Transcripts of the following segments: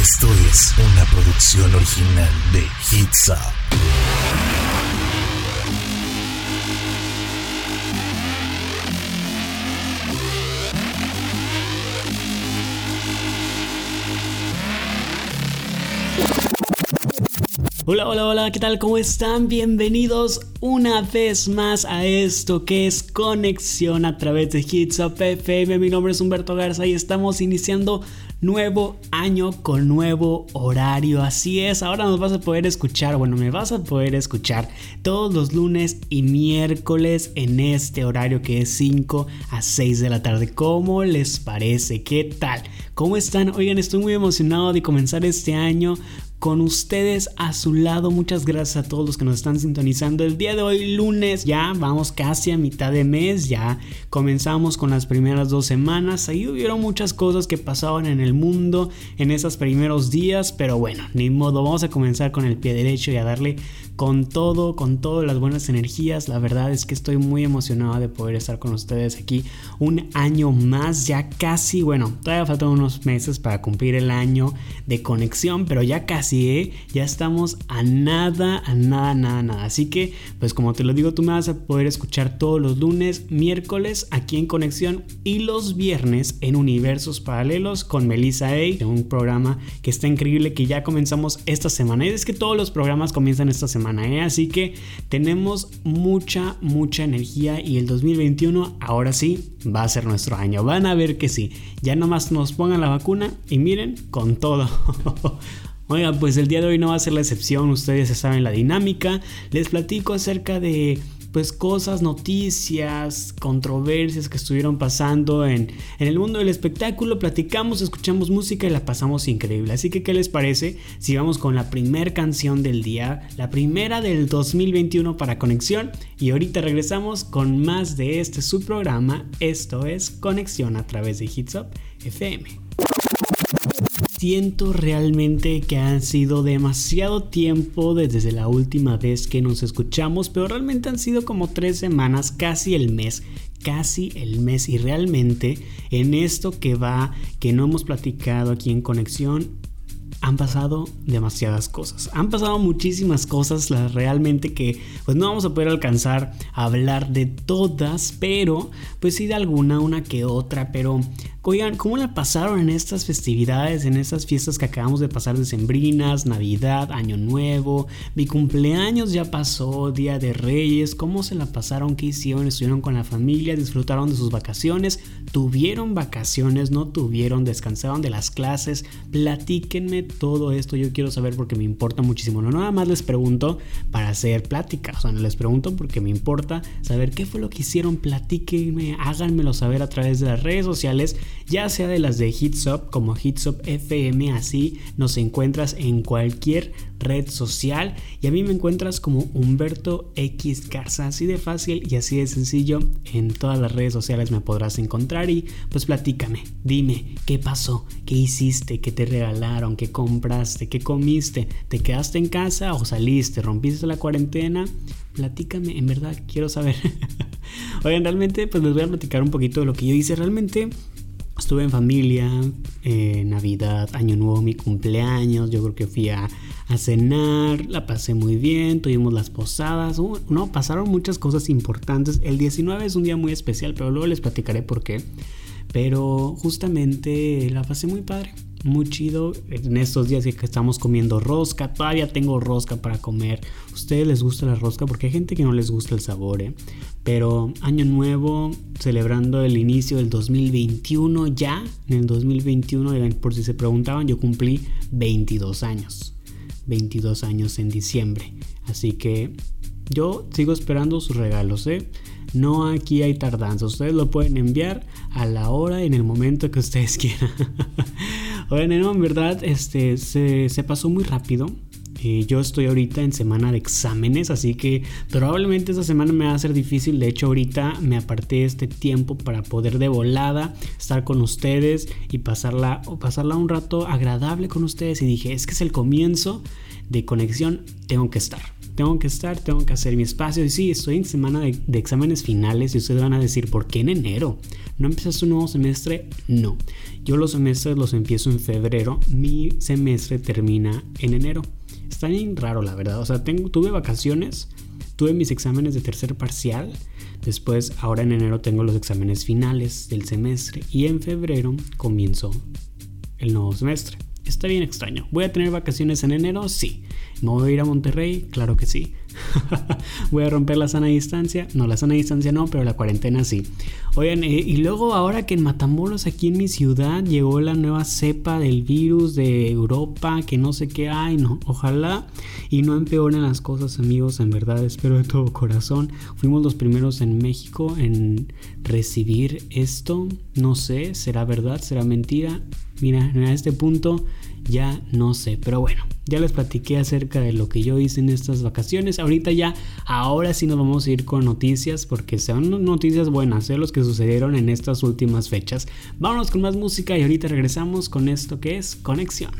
Esto es una producción original de Hits Up. Hola, hola, hola, ¿qué tal? ¿Cómo están? Bienvenidos una vez más a esto que es Conexión a través de Hits Up FM. Mi nombre es Humberto Garza y estamos iniciando nuevo año con nuevo horario. Así es, ahora nos vas a poder escuchar, bueno, me vas a poder escuchar todos los lunes y miércoles en este horario que es 5 a 6 de la tarde. ¿Cómo les parece? ¿Qué tal? ¿Cómo están? Oigan, estoy muy emocionado de comenzar este año con ustedes a su lado. Muchas gracias a todos los que nos están sintonizando. El día de hoy, lunes, ya vamos casi a mitad de mes, ya comenzamos con las primeras dos semanas. Ahí hubieron muchas cosas que pasaban en el mundo en esos primeros días, pero bueno, ni modo, vamos a comenzar con el pie derecho y a darle con todo, con todas las buenas energías. La verdad es que estoy muy emocionado de poder estar con ustedes aquí un año más, ya casi, bueno, todavía faltan unos meses para cumplir el año de conexión, pero ya casi, ¿eh? Ya estamos a nada, a nada, nada, nada. Así que, pues como te lo digo, tú me vas a poder escuchar todos los lunes, miércoles aquí en Conexión y los viernes en Universos Paralelos con Melissa A, un programa que está increíble que ya comenzamos esta semana. Y es que todos los programas comienzan esta semana. ¿eh? Así que tenemos mucha, mucha energía y el 2021 ahora sí va a ser nuestro año. Van a ver que sí. Ya nomás nos pongan la vacuna y miren con todo. Oiga, pues el día de hoy no va a ser la excepción, ustedes ya saben la dinámica. Les platico acerca de pues cosas, noticias, controversias que estuvieron pasando en, en, el mundo del espectáculo. Platicamos, escuchamos música y la pasamos increíble. Así que, ¿qué les parece si vamos con la primera canción del día? La primera del 2021 para Conexión. Y ahorita regresamos con más de este subprograma. Esto es Conexión a través de Hits Up FM. Siento realmente que han sido demasiado tiempo desde la última vez que nos escuchamos, pero realmente han sido como tres semanas, casi el mes, casi el mes y realmente en esto que va, que no hemos platicado aquí en conexión, han pasado demasiadas cosas. Han pasado muchísimas cosas las realmente que pues no vamos a poder alcanzar a hablar de todas, pero pues sí de alguna, una que otra, pero Oigan, ¿cómo la pasaron en estas festividades, en estas fiestas que acabamos de pasar de Sembrinas, Navidad, Año Nuevo? Mi cumpleaños ya pasó, Día de Reyes. ¿Cómo se la pasaron? ¿Qué hicieron? ¿Estuvieron con la familia? ¿Disfrutaron de sus vacaciones? ¿Tuvieron vacaciones? ¿No tuvieron? ¿Descansaron de las clases? Platíquenme todo esto. Yo quiero saber porque me importa muchísimo. No nada más les pregunto para hacer plática. O sea, no les pregunto porque me importa saber qué fue lo que hicieron. Platíquenme, háganmelo saber a través de las redes sociales ya sea de las de Hitsop como Hitsop FM, así nos encuentras en cualquier red social. Y a mí me encuentras como Humberto X Garza, así de fácil y así de sencillo, en todas las redes sociales me podrás encontrar. Y pues platícame, dime qué pasó, qué hiciste, qué te regalaron, qué compraste, qué comiste, te quedaste en casa o saliste, rompiste la cuarentena, platícame, en verdad quiero saber. Oigan, realmente pues les voy a platicar un poquito de lo que yo hice. Realmente Estuve en familia, eh, Navidad, Año Nuevo, mi cumpleaños. Yo creo que fui a, cenar, la pasé muy bien, tuvimos las posadas. No, pasaron muchas cosas importantes. El 19 es un día muy especial, pero luego les platicaré por qué. Pero justamente la pasé muy padre muy chido en estos días que estamos comiendo rosca. Todavía tengo rosca para comer. ustedes les gusta la rosca? Porque hay gente que no les gusta el sabor, ¿eh? Pero año nuevo, celebrando el inicio del 2021 ya. En el 2021, por si se preguntaban, yo cumplí 22 años. 22 años en diciembre. Así que yo sigo esperando sus regalos, ¿eh? No aquí hay tardanza. Ustedes lo pueden enviar a la hora en el momento que ustedes quieran. Oigan, no, en verdad, este, se, pasó muy rápido. Eh, yo estoy ahorita en semana de exámenes, así que probablemente esta semana me va a ser difícil. De hecho, ahorita me aparté este tiempo para poder de volada estar con ustedes y pasarla, pasarla un rato agradable con ustedes. Y dije, es que es el comienzo de conexión, tengo que estar tengo que estar, tengo que hacer mi espacio. Y sí, estoy en semana de, de exámenes finales y ustedes van a decir, ¿por qué en enero? ¿No empiezas un nuevo semestre? No. Yo los semestres los empiezo en febrero, mi semestre termina en enero. Está bien raro, la verdad. O sea, tengo, tuve vacaciones, tuve mis exámenes de tercer parcial. Después, ahora en enero tengo los exámenes finales del semestre. Y en febrero comienzo el nuevo semestre. Está bien extraño. ¿Voy a tener vacaciones en enero? Sí. ¿Me voy a ir a Monterrey? Claro que sí. ¿Voy a romper la sana distancia? No, la sana distancia no, pero la cuarentena sí. Oigan, eh, y luego ahora que en Matamoros, aquí en mi ciudad, llegó la nueva cepa del virus de Europa, que no sé qué hay, no. Ojalá y no empeoren las cosas, amigos, en verdad, espero de todo corazón. Fuimos los primeros en México en recibir esto. No sé, ¿será verdad? ¿Será mentira? Mira, a este punto ya no sé, pero bueno, ya les platiqué acerca de lo que yo hice en estas vacaciones. Ahorita ya, ahora sí nos vamos a ir con noticias porque son noticias buenas, ¿eh? los que sucedieron en estas últimas fechas. Vámonos con más música y ahorita regresamos con esto que es Conexión.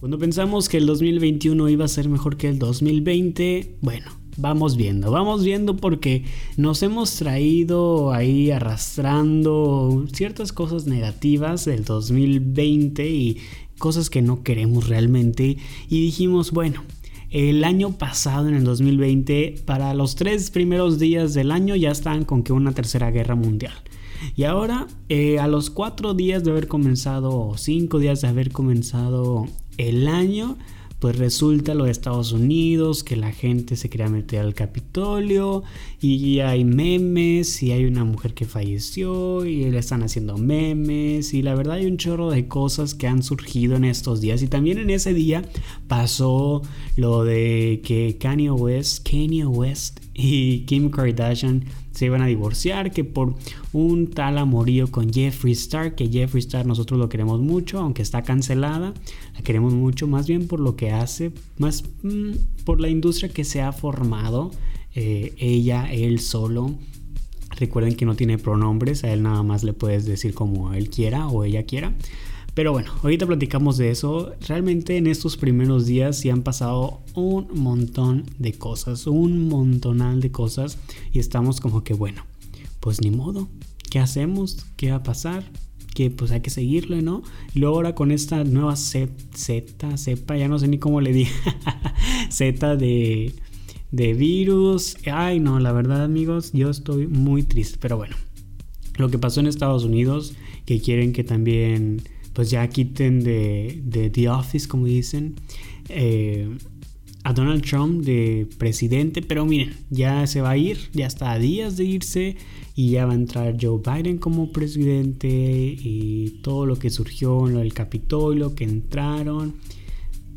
Cuando pensamos que el 2021 iba a ser mejor que el 2020, bueno, vamos viendo, vamos viendo porque nos hemos traído ahí arrastrando ciertas cosas negativas del 2020 y cosas que no queremos realmente y dijimos, bueno, el año pasado, en el 2020, para los tres primeros días del año ya estaban con que una tercera guerra mundial. Y ahora, eh, a los cuatro días de haber comenzado, o cinco días de haber comenzado el año, pues resulta lo de Estados Unidos, que la gente se quería meter al Capitolio y hay memes y hay una mujer que falleció y le están haciendo memes y la verdad hay un chorro de cosas que han surgido en estos días. Y también en ese día pasó lo de que Kanye West, Kanye West y Kim Kardashian se iban a divorciar, que por un tal amorío con Jeffree Star, que Jeffree Star nosotros lo queremos mucho, aunque está cancelada, la queremos mucho, más bien por lo que hace, más mm, por la industria que se ha formado, eh, ella, él solo. Recuerden que no tiene pronombres, a él nada más le puedes decir como él quiera o ella quiera. Pero bueno, ahorita platicamos de eso. Realmente en estos primeros días sí han pasado un montón de cosas, un montonal de cosas. Y estamos como que, bueno, pues ni modo. ¿Qué hacemos? ¿Qué va a pasar? Que pues hay que seguirle, ¿no? Y luego ahora con esta nueva Z, cepa, ya no sé ni cómo le dije, Z de, de virus. Ay, no, la verdad amigos, yo estoy muy triste. Pero bueno, lo que pasó en Estados Unidos, que quieren que también pues ya quiten de, de The Office, como dicen, eh, a Donald Trump de presidente, pero miren, ya se va a ir, ya está a días de irse y ya va a entrar Joe Biden como presidente y todo lo que surgió en lo del Capitolio, que entraron.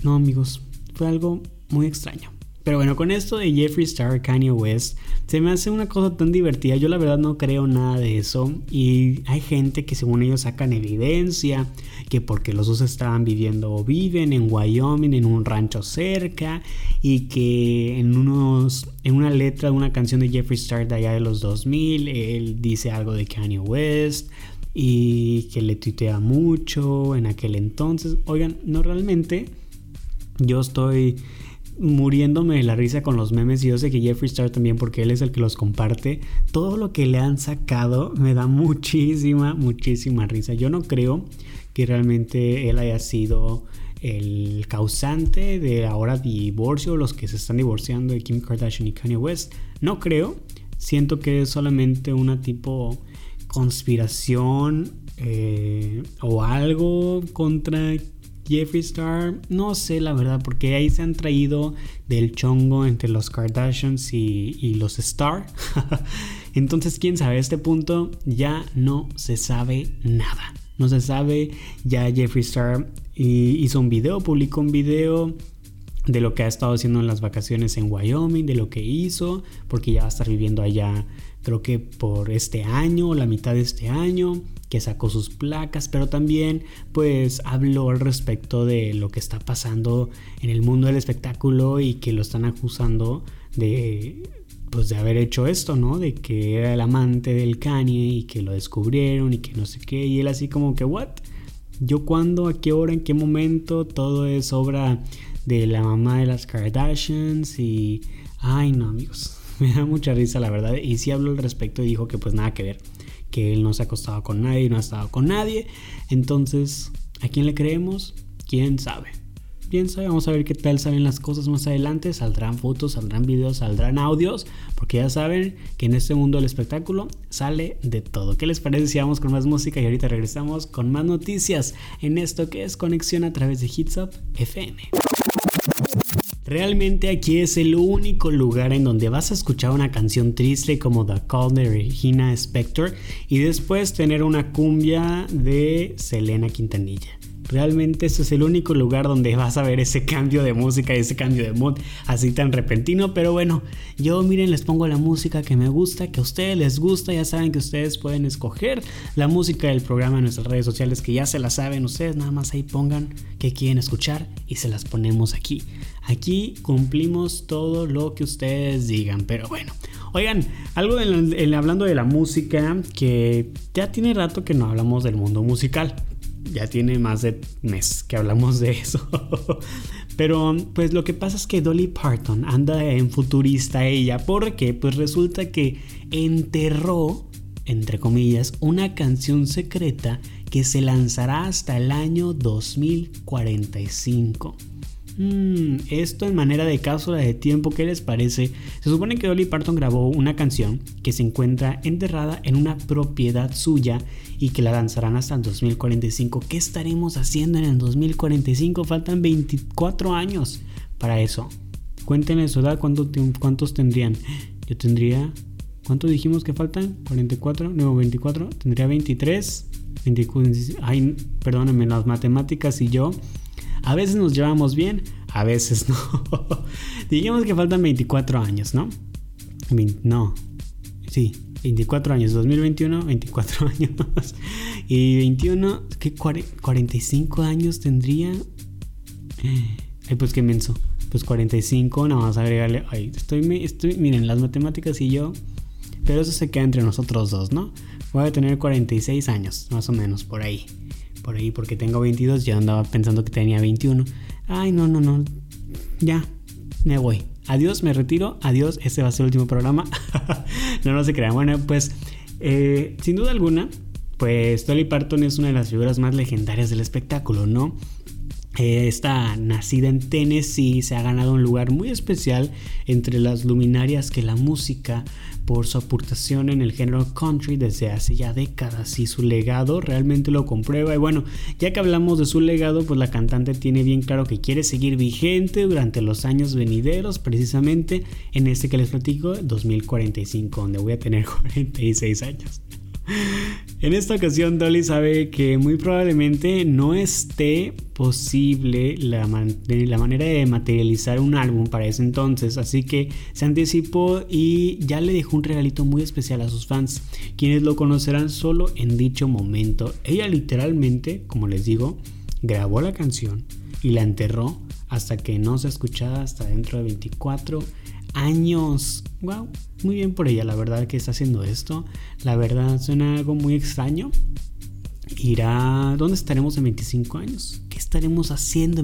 No amigos, fue algo muy extraño. Pero bueno, con esto de Jeffree Star, Kanye West, se me hace una cosa tan divertida. Yo la verdad no creo nada de eso. Y hay gente que según ellos sacan evidencia que porque los dos estaban viviendo o viven en Wyoming, en un rancho cerca, y que en unos en una letra de una canción de Jeffree Star de allá de los 2000, él dice algo de Kanye West y que le tuitea mucho en aquel entonces. Oigan, no realmente yo estoy muriéndome de la risa con los memes y yo sé que Jeffree Star también porque él es el que los comparte. Todo lo que le han sacado me da muchísima, muchísima risa. Yo no creo que realmente él haya sido el causante de ahora divorcio, los que se están divorciando de Kim Kardashian y Kanye West. No creo. Siento que es solamente una tipo conspiración eh, o algo contra Jeffree Star, no sé la verdad, porque ahí se han traído del chongo entre los Kardashians y, los Star. Entonces, quién sabe, a este punto ya no se sabe nada. No se sabe, ya Jeffree Star hizo un video, publicó un video de lo que ha estado haciendo en las vacaciones en Wyoming, de lo que hizo, porque ya va a estar viviendo allá, creo que por este año, la mitad de este año que sacó sus placas, pero también pues habló al respecto de lo que está pasando en el mundo del espectáculo y que lo están acusando de pues de haber hecho esto, ¿no? De que era el amante del Kanye y que lo descubrieron y que no sé qué y él así como que what? Yo cuándo, a qué hora, en qué momento, todo es obra de la mamá de las Kardashians y... Ay no amigos, me da mucha risa la verdad. Y si habló al respecto y dijo que pues nada que ver, que él no se ha acostado con nadie, no ha estado con nadie. Entonces, ¿a quién le creemos? ¿Quién sabe? piensa, vamos a ver qué tal salen las cosas más adelante, saldrán fotos, saldrán videos, saldrán audios, porque ya saben que en este mundo del espectáculo sale de todo. ¿Qué les parece si vamos con más música y ahorita regresamos con más noticias en esto que es conexión a través de Hits Up FM? Realmente aquí es el único lugar en donde vas a escuchar una canción triste como The Call de Regina Spector y después tener una cumbia de Selena Quintanilla. Realmente este es el único lugar donde vas a ver ese cambio de música y ese cambio de mood así tan repentino. Pero bueno, yo miren, les pongo la música que me gusta, que a ustedes les gusta. Ya saben que ustedes pueden escoger la música del programa en nuestras redes sociales, que ya se la saben. Ustedes nada más ahí pongan que quieren escuchar y se las ponemos aquí. Aquí cumplimos todo lo que ustedes digan. Pero bueno, Oigan, algo hablando de la música, que ya tiene rato que no hablamos del mundo musical ya tiene más de mes que hablamos de eso. Pero pues lo que pasa es que Dolly Parton anda en futurista ella porque pues resulta que enterró, entre comillas, una canción secreta que se lanzará hasta el año 2045. Hmm, esto en manera de cápsula de tiempo, ¿qué les parece? Se supone que Dolly Parton grabó una canción que se encuentra enterrada en una propiedad suya y que la lanzarán hasta el 2045. ¿Qué estaremos haciendo en el 2045? Faltan 24 años para eso. Cuéntenme su edad, ¿cuántos tendrían? Yo tendría... ¿Cuánto dijimos que faltan? 44, no, 24. Tendría 23. 24, ay, perdónenme, las matemáticas y yo a veces nos llevamos bien, a veces no. Digamos que faltan 24 años, ¿no? No. Sí, 24 años. 2021, 24 años. Y 21, ¿qué? 45 años tendría. Ay, pues qué menso. Pues 45, nada más agregarle. Ay, estoy, estoy, miren, las matemáticas y yo. Pero eso se queda entre nosotros dos, ¿no? Voy a tener 46 años, más o menos, por ahí por ahí porque tengo 22, ya andaba pensando que tenía 21. Ay, no, no, no. Ya, me voy. Adiós, me retiro. Adiós, este va a ser el último programa. no, no se crean. Bueno, pues, eh, sin duda alguna, pues Dolly Parton es una de las figuras más legendarias del espectáculo, ¿no? Eh, está nacida en Tennessee, se ha ganado un lugar muy especial entre las luminarias que la música por su aportación en el género country desde hace ya décadas y su legado realmente lo comprueba y bueno, ya que hablamos de su legado, pues la cantante tiene bien claro que quiere seguir vigente durante los años venideros, precisamente en este que les platico, 2045, donde voy a tener 46 años. En esta ocasión Dolly sabe que muy probablemente no esté posible la, la, manera de materializar un álbum para ese entonces, así que se anticipó y ya le dejó un regalito muy especial a sus fans, quienes lo conocerán solo en dicho momento. Ella literalmente, como les digo, grabó la canción y la enterró hasta que no se escuchara hasta dentro de 24 años. Wow, muy bien por ella, la verdad que está haciendo esto. La verdad suena algo muy extraño. Irá, ¿dónde estaremos en 25 años? ¿Qué estaremos haciendo?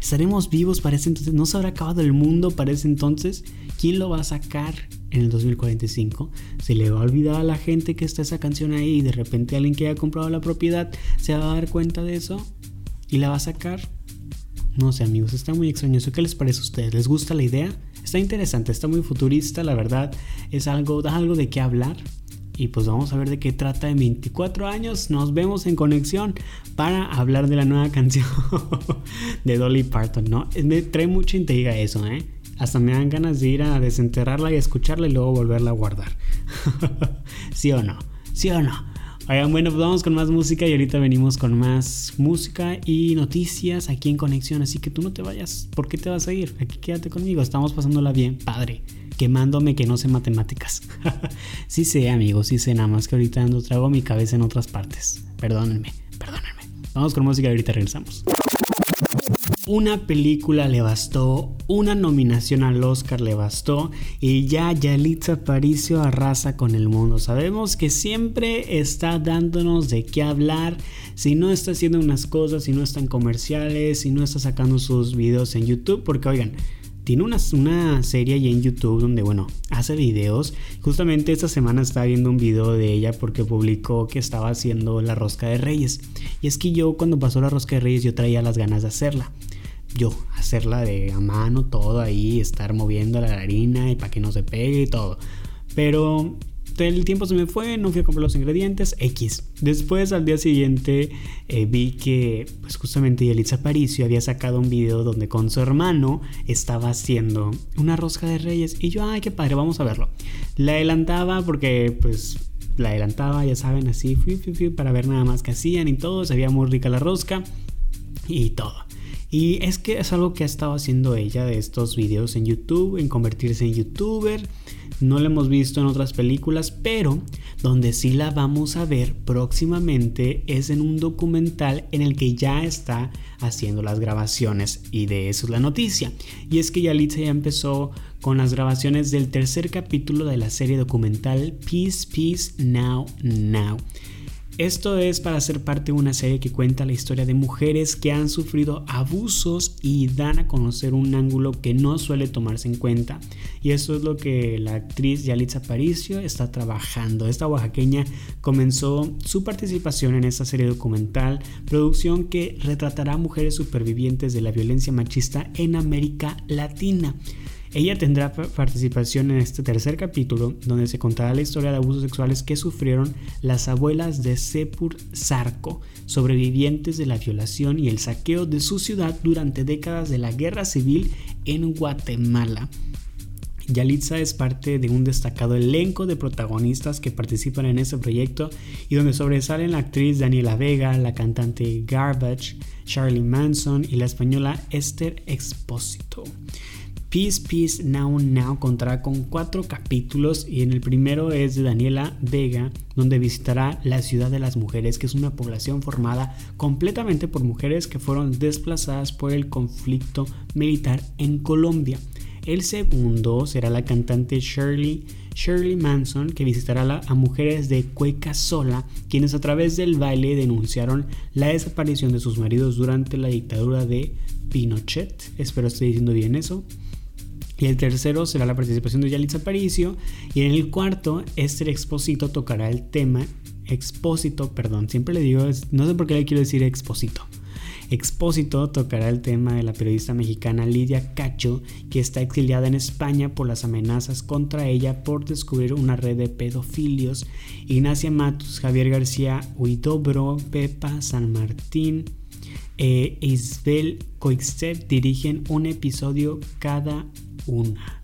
¿Estaremos vivos para ese entonces? ¿No se habrá acabado el mundo para ese entonces? ¿Quién lo va a sacar en el 2045? ¿Se le va a olvidar a la gente que está esa canción ahí y de repente alguien que haya comprado la propiedad se va a dar cuenta de eso y la va a sacar? No sé amigos, está muy extraño. ¿Qué les parece a ustedes? ¿Les gusta la idea? Está interesante, está muy futurista, la verdad. Es algo, da algo de qué hablar. Y pues vamos a ver de qué trata en 24 años. Nos vemos en conexión para hablar de la nueva canción de Dolly Parton, ¿no? Me trae mucha intriga eso, ¿eh? Hasta me dan ganas de ir a desenterrarla y escucharla y luego volverla a guardar. ¿Sí o no? ¿Sí o no? Oigan, bueno, pues vamos con más música y ahorita venimos con más música y noticias aquí en Conexión. Así que tú no te vayas. ¿Por qué te vas a ir? Aquí quédate conmigo. Estamos pasándola bien, padre. Quemándome que no sé matemáticas. sí sé, amigos, sí sé. Nada más que ahorita ando trago mi cabeza en otras partes. Perdónenme, perdónenme. Vamos con música y ahorita regresamos. Una película le bastó, una nominación al Oscar le bastó y ya Yalitza Aparicio arrasa con el mundo. Sabemos que siempre está dándonos de qué hablar, si no está haciendo unas cosas, si no están comerciales, si no está sacando sus videos en YouTube, porque oigan, tiene una, una, serie ahí en YouTube donde, bueno, hace videos. Justamente esta semana estaba viendo un video de ella porque publicó que estaba haciendo la rosca de reyes. Y es que yo cuando pasó la rosca de reyes yo traía las ganas de hacerla. Yo, hacerla de a mano, todo ahí, estar moviendo la harina y para que no se pegue y todo. Pero el tiempo se me fue, no fui a comprar los ingredientes, X. Después al día siguiente eh, vi que pues justamente Yelitza Aparicio había sacado un video donde con su hermano estaba haciendo una rosca de reyes y yo, ay, qué padre, vamos a verlo. La adelantaba porque pues la adelantaba, ya saben, así, fui, fui, fui, para ver nada más que hacían y todo, se veía muy rica la rosca y todo. Y es que es algo que ha estado haciendo ella de estos videos en YouTube, en convertirse en youtuber no la hemos visto en otras películas, pero donde sí la vamos a ver próximamente es en un documental en el que ya está haciendo las grabaciones y de eso es la noticia. Y es que Yalitza ya empezó con las grabaciones del tercer capítulo de la serie documental Peace, Peace, Now, Now. Esto es para ser parte de una serie que cuenta la historia de mujeres que han sufrido abusos y dan a conocer un ángulo que no suele tomarse en cuenta. Y eso es lo que la actriz Yalitza Aparicio está trabajando. Esta oaxaqueña comenzó su participación en esta serie documental, producción que retratará a mujeres supervivientes de la violencia machista en América Latina. Ella tendrá participación en este tercer capítulo, donde se contará la historia de abusos sexuales que sufrieron las abuelas de Sepur Zarco, sobrevivientes de la violación y el saqueo de su ciudad durante décadas de la guerra civil en Guatemala. Yalitza es parte de un destacado elenco de protagonistas que participan en este proyecto y donde sobresalen la actriz Daniela Vega, la cantante Garbage, Charlie Manson y la española Esther Expósito. Peace Peace Now Now contará con cuatro capítulos y en el primero es de Daniela Vega, donde visitará la ciudad de las mujeres, que es una población formada completamente por mujeres que fueron desplazadas por el conflicto militar en Colombia. El segundo será la cantante Shirley, Shirley Manson, que visitará a mujeres de Cueca Sola, quienes a través del baile denunciaron la desaparición de sus maridos durante la dictadura de Pinochet. Espero esté diciendo bien eso. Y el tercero será la participación de Yalitza Aparicio. Y en el cuarto, Esther Expósito tocará el tema. Expósito, perdón, siempre le digo, no sé por qué le quiero decir Expósito. Expósito tocará el tema de la periodista mexicana Lidia Cacho, que está exiliada en España por las amenazas contra ella por descubrir una red de pedofilios. Ignacia Matus, Javier García Huidobro, Pepa San Martín e Isabel Coixet dirigen un episodio cada una.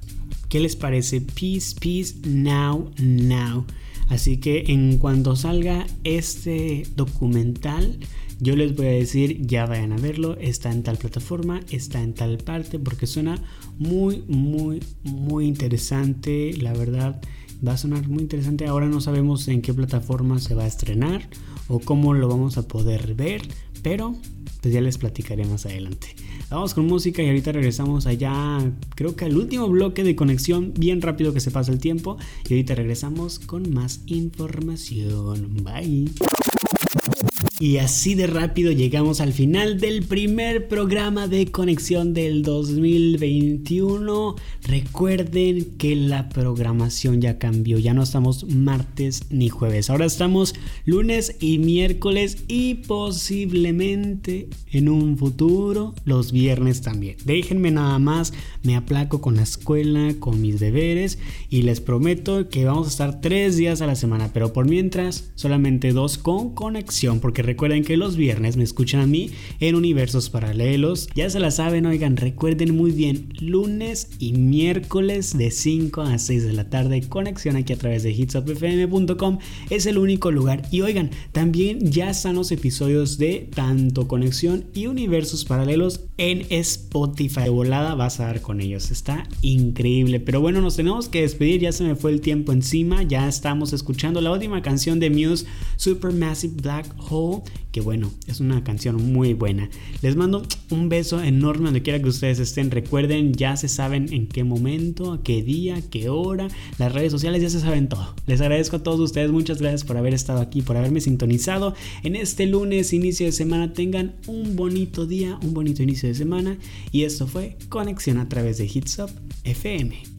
¿Qué les parece? Peace, peace, now, now. Así que en cuanto salga este documental, yo les voy a decir, ya vayan a verlo, está en tal plataforma, está en tal parte, porque suena muy, muy, muy interesante. La verdad, va a sonar muy interesante. Ahora no sabemos en qué plataforma se va a estrenar o cómo lo vamos a poder ver, pero pues ya les platicaré más adelante. Vamos con música y ahorita regresamos allá, creo que al último bloque de conexión, bien rápido que se pasa el tiempo. Y ahorita regresamos con más información. Bye. Y así de rápido llegamos al final del primer programa de conexión del 2021. Recuerden que la programación ya cambió, ya no estamos martes ni jueves, ahora estamos lunes y miércoles y posiblemente en un futuro los viernes también. Déjenme nada más, me aplaco con la escuela, con mis deberes y les prometo que vamos a estar tres días a la semana, pero por mientras solamente dos con conexión porque recuerden que los viernes me escuchan a mí en universos paralelos. Ya se la saben, oigan, recuerden muy bien, lunes y miércoles de 5 a 6 de la tarde, conexión aquí a través de hitsupfm.com es el único lugar. Y oigan, también ya están los episodios de tanto conexión y universos paralelos en Spotify. De volada vas a dar con ellos, está increíble. Pero bueno, nos tenemos que despedir, ya se me fue el tiempo encima, ya estamos escuchando la última canción de Muse, Supermassive Black Hole que bueno, es una canción muy buena. Les mando un beso enorme donde quiera que ustedes estén. Recuerden, ya se saben en qué momento, a qué día, qué hora, las redes sociales ya se saben todo. Les agradezco a todos ustedes, muchas gracias por haber estado aquí, por haberme sintonizado en este lunes, inicio de semana. Tengan un bonito día, un bonito inicio de semana. Y esto fue Conexión a través de Hits Up FM.